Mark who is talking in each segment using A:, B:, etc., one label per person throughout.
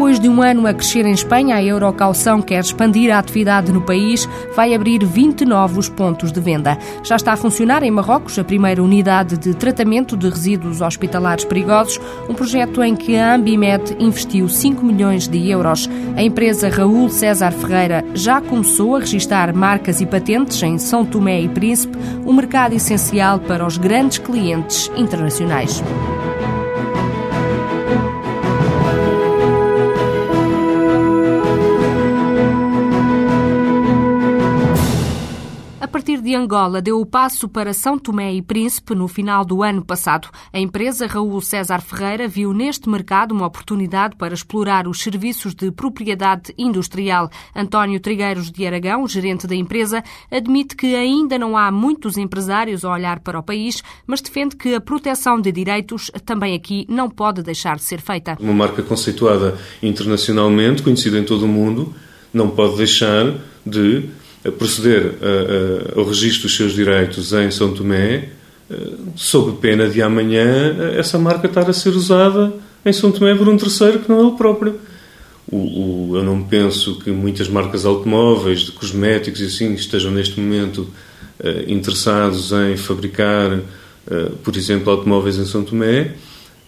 A: Depois de um ano a crescer em Espanha, a Eurocalção quer expandir a atividade no país, vai abrir 20 novos pontos de venda. Já está a funcionar em Marrocos a primeira unidade de tratamento de resíduos hospitalares perigosos, um projeto em que a Ambimed investiu 5 milhões de euros. A empresa Raul César Ferreira já começou a registrar marcas e patentes em São Tomé e Príncipe, um mercado essencial para os grandes clientes internacionais. De Angola deu o passo para São Tomé e Príncipe no final do ano passado. A empresa Raul César Ferreira viu neste mercado uma oportunidade para explorar os serviços de propriedade industrial. António Trigueiros de Aragão, gerente da empresa, admite que ainda não há muitos empresários a olhar para o país, mas defende que a proteção de direitos também aqui não pode deixar de ser feita.
B: Uma marca conceituada internacionalmente, conhecida em todo o mundo, não pode deixar de proceder a, a, ao registro dos seus direitos em São Tomé, eh, sob pena de amanhã essa marca estar a ser usada em São Tomé por um terceiro que não é o próprio. O, o, eu não penso que muitas marcas automóveis, de cosméticos e assim, estejam neste momento uh, interessados em fabricar, uh, por exemplo, automóveis em São Tomé,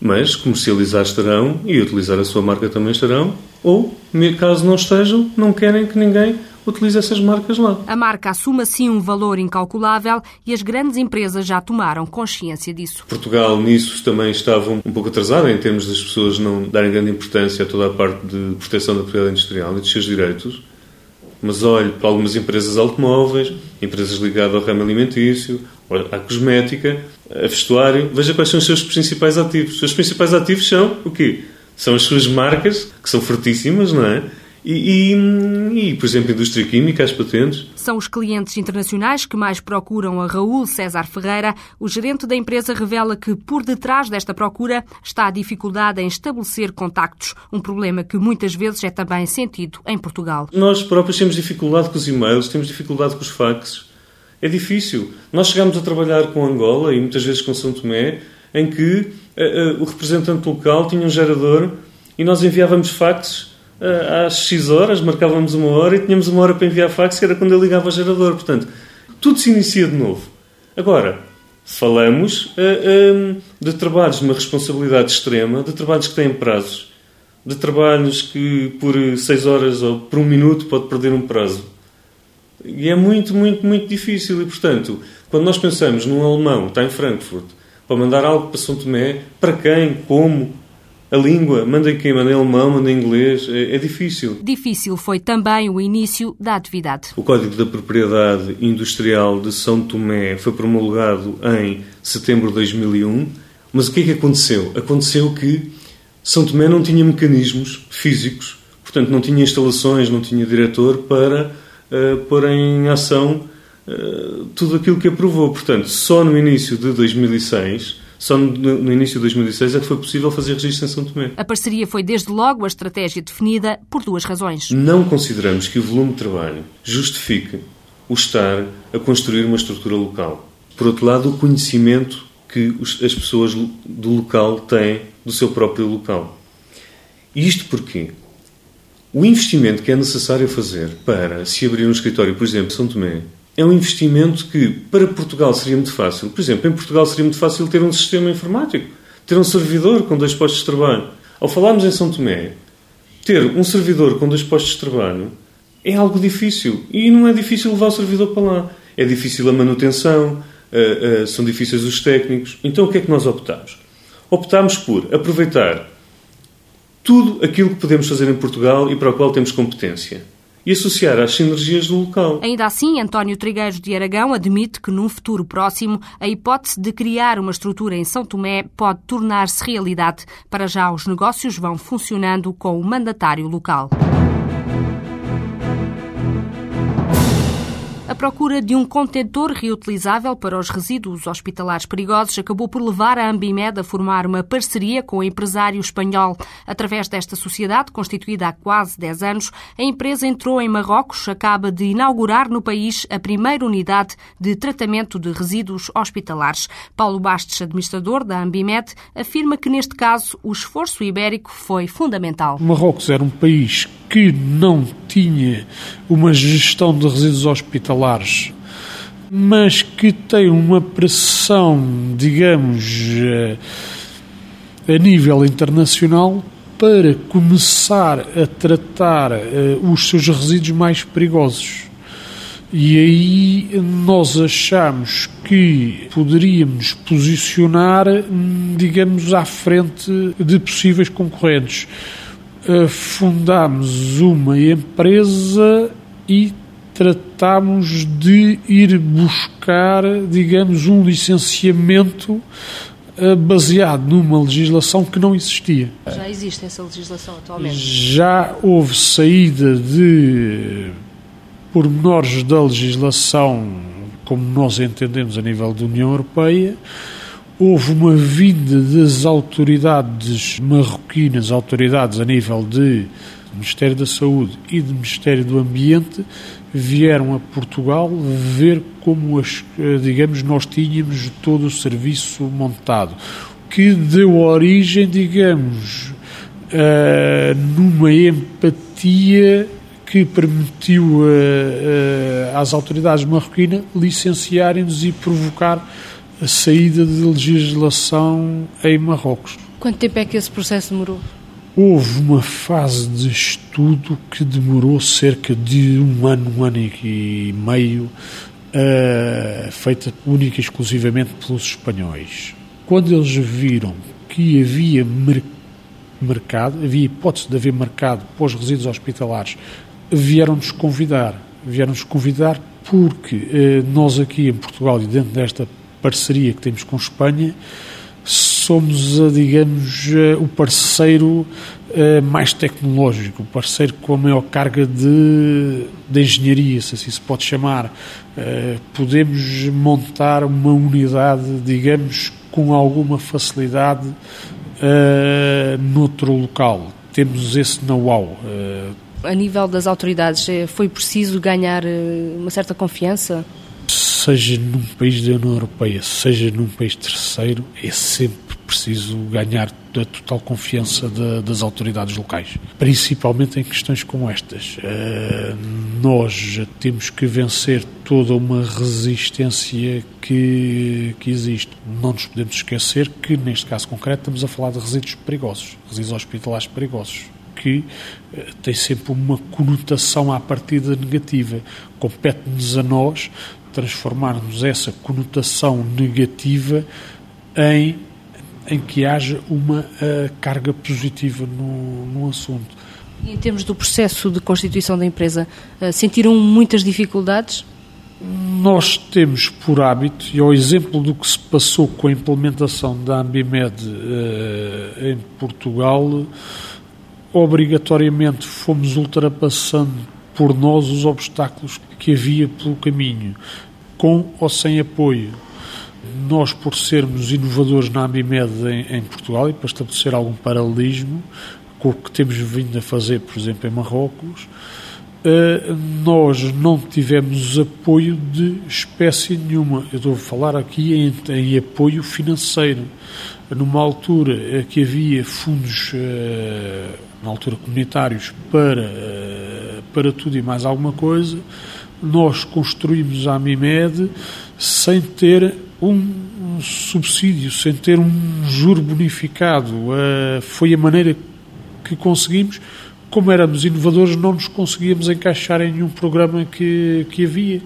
B: mas comercializar estarão e utilizar a sua marca também estarão, ou, caso não estejam, não querem que ninguém utiliza essas marcas lá.
A: A marca assume assim um valor incalculável e as grandes empresas já tomaram consciência disso.
B: Portugal nisso também estava um pouco atrasado em termos das pessoas não darem grande importância a toda a parte de proteção da propriedade industrial e dos seus direitos. Mas olhe para algumas empresas automóveis, empresas ligadas ao ramo alimentício, à cosmética, a vestuário, veja quais são os seus principais ativos. Os seus principais ativos são o quê? São as suas marcas, que são fortíssimas, não é? E, e, e, por exemplo, a indústria química, as patentes.
A: São os clientes internacionais que mais procuram a Raul César Ferreira. O gerente da empresa revela que por detrás desta procura está a dificuldade em estabelecer contactos, um problema que muitas vezes é também sentido em Portugal.
B: Nós próprios temos dificuldade com os e-mails, temos dificuldade com os faxes. É difícil. Nós chegamos a trabalhar com Angola e muitas vezes com São Tomé, em que uh, uh, o representante local tinha um gerador e nós enviávamos faxes eh, às X horas, marcávamos uma hora e tínhamos uma hora para enviar fax, que era quando eu ligava ao gerador. Portanto, tudo se inicia de novo. Agora, falamos uh, eh, um, eh, de trabalhos de uma responsabilidade extrema, de trabalhos que têm prazos, de trabalhos que por 6 horas ou por um minuto pode perder um prazo. E é muito, muito, muito difícil. E, portanto, quando nós pensamos num alemão está em Frankfurt para mandar algo para São Tomé, para quem, como, a língua, mandem quem? Mandem alemão, mandem inglês, é, é, difícil.
A: Difícil foi também o início da atividade.
B: O Código da Propriedade Industrial de São Tomé foi promulgado em setembro de 2001, mas o que é que aconteceu? Aconteceu que São Tomé não tinha mecanismos físicos, portanto não tinha instalações, não tinha diretor para uh, pôr em ação uh, tudo aquilo que aprovou. Portanto, só no início de 2006 só no, no, início de 2006 é que foi possível fazer registro em São Tomé.
A: A parceria foi desde logo a estratégia definida por duas razões.
B: Não consideramos que o volume de trabalho justifique o estar a construir uma estrutura local. Por outro lado, o conhecimento que as pessoas do local têm do seu próprio local. E isto porquê? O investimento que é necessário fazer para se abrir um escritório, por exemplo, em São Tomé, é um investimento que para Portugal seria muito fácil. Por exemplo, em Portugal seria muito fácil ter um sistema informático, ter um servidor com dois postos de trabalho. Ao falarmos em São Tomé, ter um servidor com dois postos de trabalho é algo difícil. E não é difícil levar o servidor para lá. É difícil a manutenção, uh, uh, são difíceis os técnicos. Então o que é que nós optamos? Optámos por aproveitar tudo aquilo que podemos fazer em Portugal e para o qual temos competência e associar às sinergias do local.
A: Ainda assim, António Trigueiros de Aragão admite que num futuro próximo a hipótese de criar uma estrutura em São Tomé pode tornar-se realidade. Para já, os negócios vão funcionando com o mandatário local. Procura de um contentor reutilizável para os resíduos hospitalares perigosos acabou por levar a Ambimed a formar uma parceria com o empresário espanhol. Através desta sociedade, constituída há quase 10 anos, a empresa entrou em Marrocos, acaba de inaugurar no país a primeira unidade de tratamento de resíduos hospitalares. Paulo Bastos, administrador da Ambimed, afirma que neste caso o esforço ibérico foi fundamental.
C: Marrocos era um país que não tinha uma gestão de resíduos hospitalares, mas que tem uma pressão, digamos, eh, a nível internacional para começar a tratar uh, os seus resíduos mais perigosos. E aí nós achamos que poderíamos posicionar, digamos, à frente de possíveis concorrentes. Uh, fundámos uma empresa e tratámos de ir buscar, digamos, um licenciamento eh, baseado numa legislação que não existia.
A: Já existe essa legislação atualmente?
C: Já houve saída de pormenores da legislação, como nós entendemos a nível da União Europeia, houve uma vinda das autoridades marroquinas, autoridades a nível de Ministério da Saúde e do Ministério do Ambiente, vieram a Portugal ver como, as, eh, digamos, nós tínhamos todo o serviço montado, que deu origem, digamos, uh, numa empatia que permitiu uh, às autoridades marroquinas licenciarem-nos e provocar a saída de legislação em Marrocos.
A: Quanto tempo é que esse processo demorou?
C: Houve uma fase de estudo que demorou cerca de um ano, um ano e meio, uh, feita única e exclusivamente pelos espanhóis. Quando eles viram que havia mer mercado, havia hipótese de haver mercado para os resíduos hospitalares, vieram-nos convidar. Vieram-nos convidar porque uh, nós aqui em Portugal e dentro desta parceria que temos com Espanha, somos, digamos, eh, o parceiro eh, mais tecnológico, o parceiro com a maior carga de, de engenharia, se assim se pode chamar. Eh, podemos montar uma unidade, digamos, com alguma facilidade noutro local. Temos esse know-how.
A: A nível das autoridades, foi preciso ganhar uma certa confiança?
C: seja num país da União Europeia, seja num país terceiro, é sempre preciso ganhar a total confiança de, das autoridades locais, principalmente em questões como estas. Uh, nós temos que vencer toda uma resistência que, que existe. Não nos podemos esquecer que, neste caso concreto, estamos a falar de resíduos perigosos, resíduos hospitalares perigosos que uh, tem sempre uma conotação à partida negativa. Compete-nos a nós transformarmos essa conotação negativa em, em que haja uma uh, carga positiva no, no assunto.
A: E em termos do processo de constituição da empresa, uh, sentiram muitas dificuldades?
C: Nós temos por hábito, e ao exemplo do que se passou com a implementação da Ambimed uh, em Portugal, obrigatoriamente fomos ultrapassando por nós os obstáculos que havia pelo caminho, com ou sem apoio. Nós, por sermos inovadores na Ambimed em, em Portugal e para estabelecer algum paralelismo com o que temos vindo a fazer, por exemplo, em Marrocos, Uh, nós não tivemos apoio de espécie nenhuma. Eu estou a falar aqui em, em apoio financeiro. Numa altura que havia fundos, uh, na altura comunitários, para, para tudo e mais alguma coisa, nós construímos a Amimed sem ter um, subsídio, sem ter um juro bonificado. Uh, foi a maneira que conseguimos. Como éramos inovadores, não nos conseguíamos encaixar em nenhum programa que, que havia.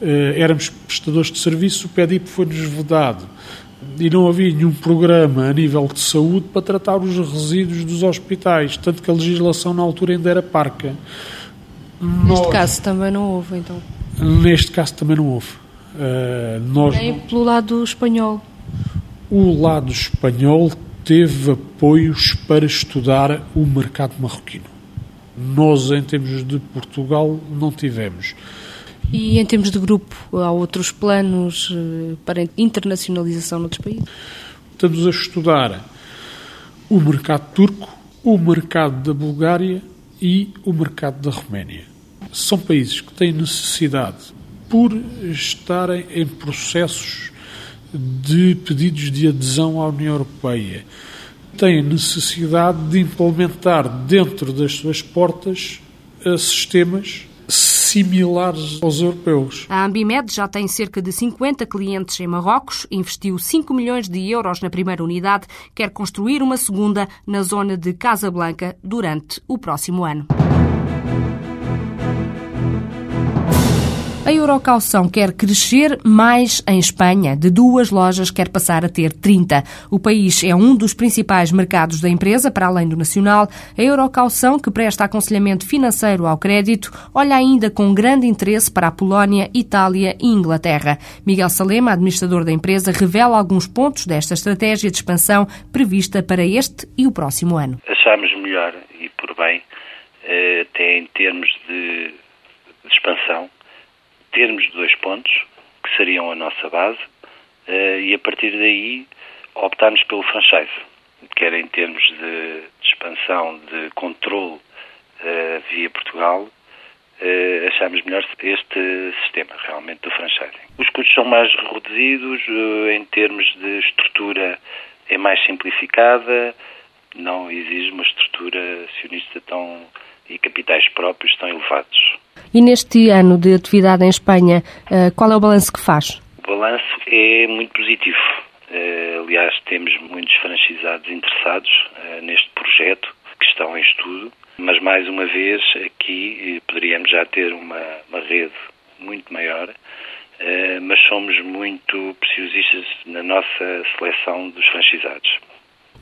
C: Uh, éramos prestadores de serviço, o PEDIP foi-nos vedado e não havia nenhum programa a nível de saúde para tratar os resíduos dos hospitais, tanto que a legislação na altura ainda era parca.
A: Neste nós, caso também não houve, então?
C: Neste caso também não houve. Uh, nós
A: Nem pelo lado espanhol?
C: O lado espanhol teve apoios para estudar o mercado marroquino. Nós, em termos de Portugal, não tivemos.
A: E em termos de grupo, há outros planos eh, para internacionalização noutros países?
C: Estamos a estudar o mercado turco, o mercado da Bulgária e o mercado da Roménia. São países que têm necessidade, por estarem em processos de pedidos de adesão à União Europeia, têm necessidade de implementar dentro das suas portas eh, sistemas similares aos europeus.
A: A Ambimed já tem cerca de 50 clientes em Marrocos, investiu 5 milhões de euros na primeira unidade, quer construir uma segunda na zona de Casablanca durante o próximo ano. A Eurocalção quer crescer mais em Espanha. De duas lojas, quer passar a ter 30. O país é um dos principais mercados da empresa, para além do nacional. A Eurocalção, que presta aconselhamento financeiro ao crédito, olha ainda com grande interesse para a Polónia, Itália e Inglaterra. Miguel Salema, administrador da empresa, revela alguns pontos desta estratégia de expansão prevista para este e o próximo ano.
D: Achamos melhor e por bem, eh, até em termos de expansão, termos dois pontos, que seriam a nossa base, uh, e a partir daí optarmos pelo franchise, quer em termos de, de expansão, de controle uh, via Portugal, uh, achamos melhor este sistema realmente do franchising. Os custos são mais reduzidos, em termos de estrutura é mais simplificada, não exige uma estrutura acionista tão e capitais próprios tão elevados.
A: E neste ano de atividade em Espanha, eh, qual é o balanço que faz?
D: O balanço é muito positivo. Eh, aliás, temos muitos franchisados interessados eh, neste projeto que estão em estudo, mas mais uma vez aqui poderíamos já ter uma, uma rede muito maior, mas somos muito preciosistas na nossa seleção dos franchisados.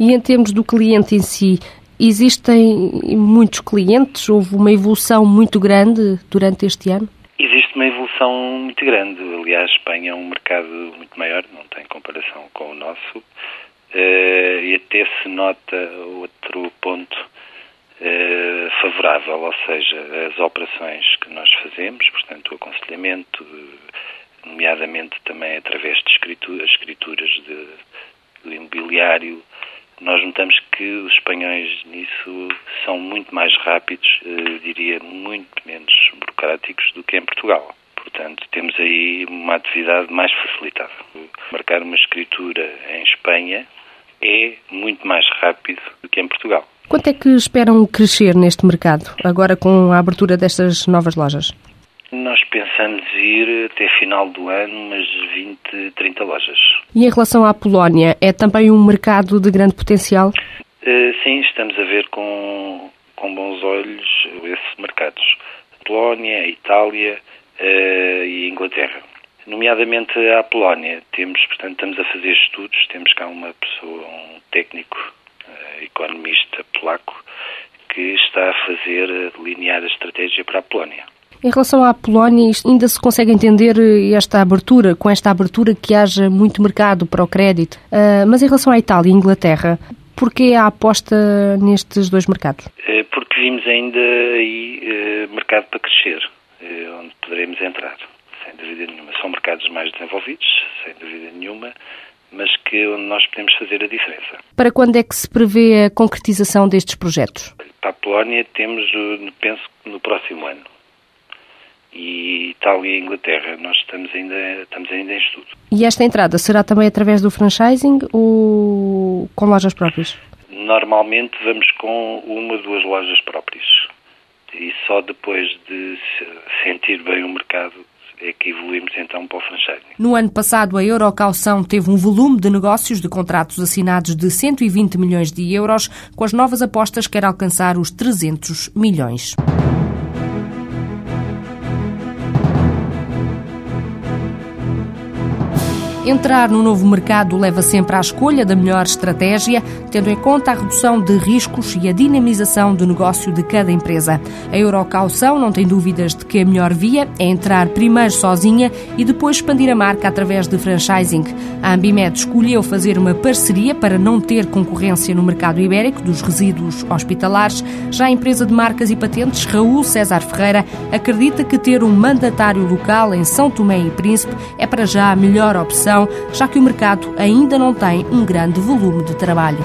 A: E em termos do cliente em si, Existem muitos clientes? Houve uma evolução muito grande durante este ano?
D: Existe uma evolução muito grande. Aliás, Espanha é um mercado muito maior, não tem comparação com o nosso. Uh, e até se nota outro ponto uh, favorável, ou seja, as operações que nós fazemos, portanto, o aconselhamento, nomeadamente também através de escrituras, escrituras de, do imobiliário, nós notamos que os espanhóis nisso são muito mais rápidos, eh, diria muito menos burocráticos do que em Portugal. Portanto, temos aí uma atividade mais facilitada. Marcar uma escritura em Espanha é muito mais rápido do que em Portugal.
A: Quanto é que esperam crescer neste mercado, agora com a abertura destas novas lojas?
D: Nós pensamos ir até final do ano umas 20, 30 lojas.
A: E em relação à Polónia, é também um mercado de grande potencial?
D: Uh, sim, estamos a ver com, com bons olhos esses mercados. Polónia, Itália uh, e Inglaterra. Nomeadamente a Polónia, temos, portanto, estamos a fazer estudos, temos cá uma pessoa, um técnico, uh, economista polaco, que está a fazer, a delinear a estratégia para a Polónia.
A: Em relação à Polónia, ainda se consegue entender eh, esta abertura, com esta abertura que haja muito mercado para o crédito. Uh, mas em relação à Itália e Inglaterra, porquê a aposta nestes dois mercados?
D: Eh, porque vimos ainda aí mercado para crescer, onde poderemos entrar, sem dúvida nenhuma. São mercados mais desenvolvidos, sem dúvida nenhuma, mas que onde nós podemos fazer a diferença.
A: Para quando é que se prevê a concretização destes projetos?
D: Para a Polónia temos, penso, no próximo ano e Itália e Inglaterra. Nós estamos ainda, estamos ainda em estudo.
A: E esta entrada será também através do franchising ou com lojas próprias?
D: Normalmente vamos com uma ou duas lojas próprias. E só depois de sentir bem o mercado é que evoluímos então para o franchising.
A: No ano passado, a Eurocalção teve um volume de negócios de contratos assinados de 120 milhões de euros. Com as novas apostas, quer alcançar os 300 milhões. Entrar no novo mercado leva sempre à escolha da melhor estratégia, tendo em conta a redução de riscos e a dinamização do negócio de cada empresa. A Eurocaução não tem dúvidas de que a melhor via é entrar primeiro sozinha e depois expandir a marca através de franchising. A Ambimed escolheu fazer uma parceria para não ter concorrência no mercado ibérico dos resíduos hospitalares. Já a empresa de marcas e patentes Raul César Ferreira acredita que ter um mandatário local em São Tomé e Príncipe é para já a melhor opção, já que o mercado ainda não tem um grande volume de trabalho.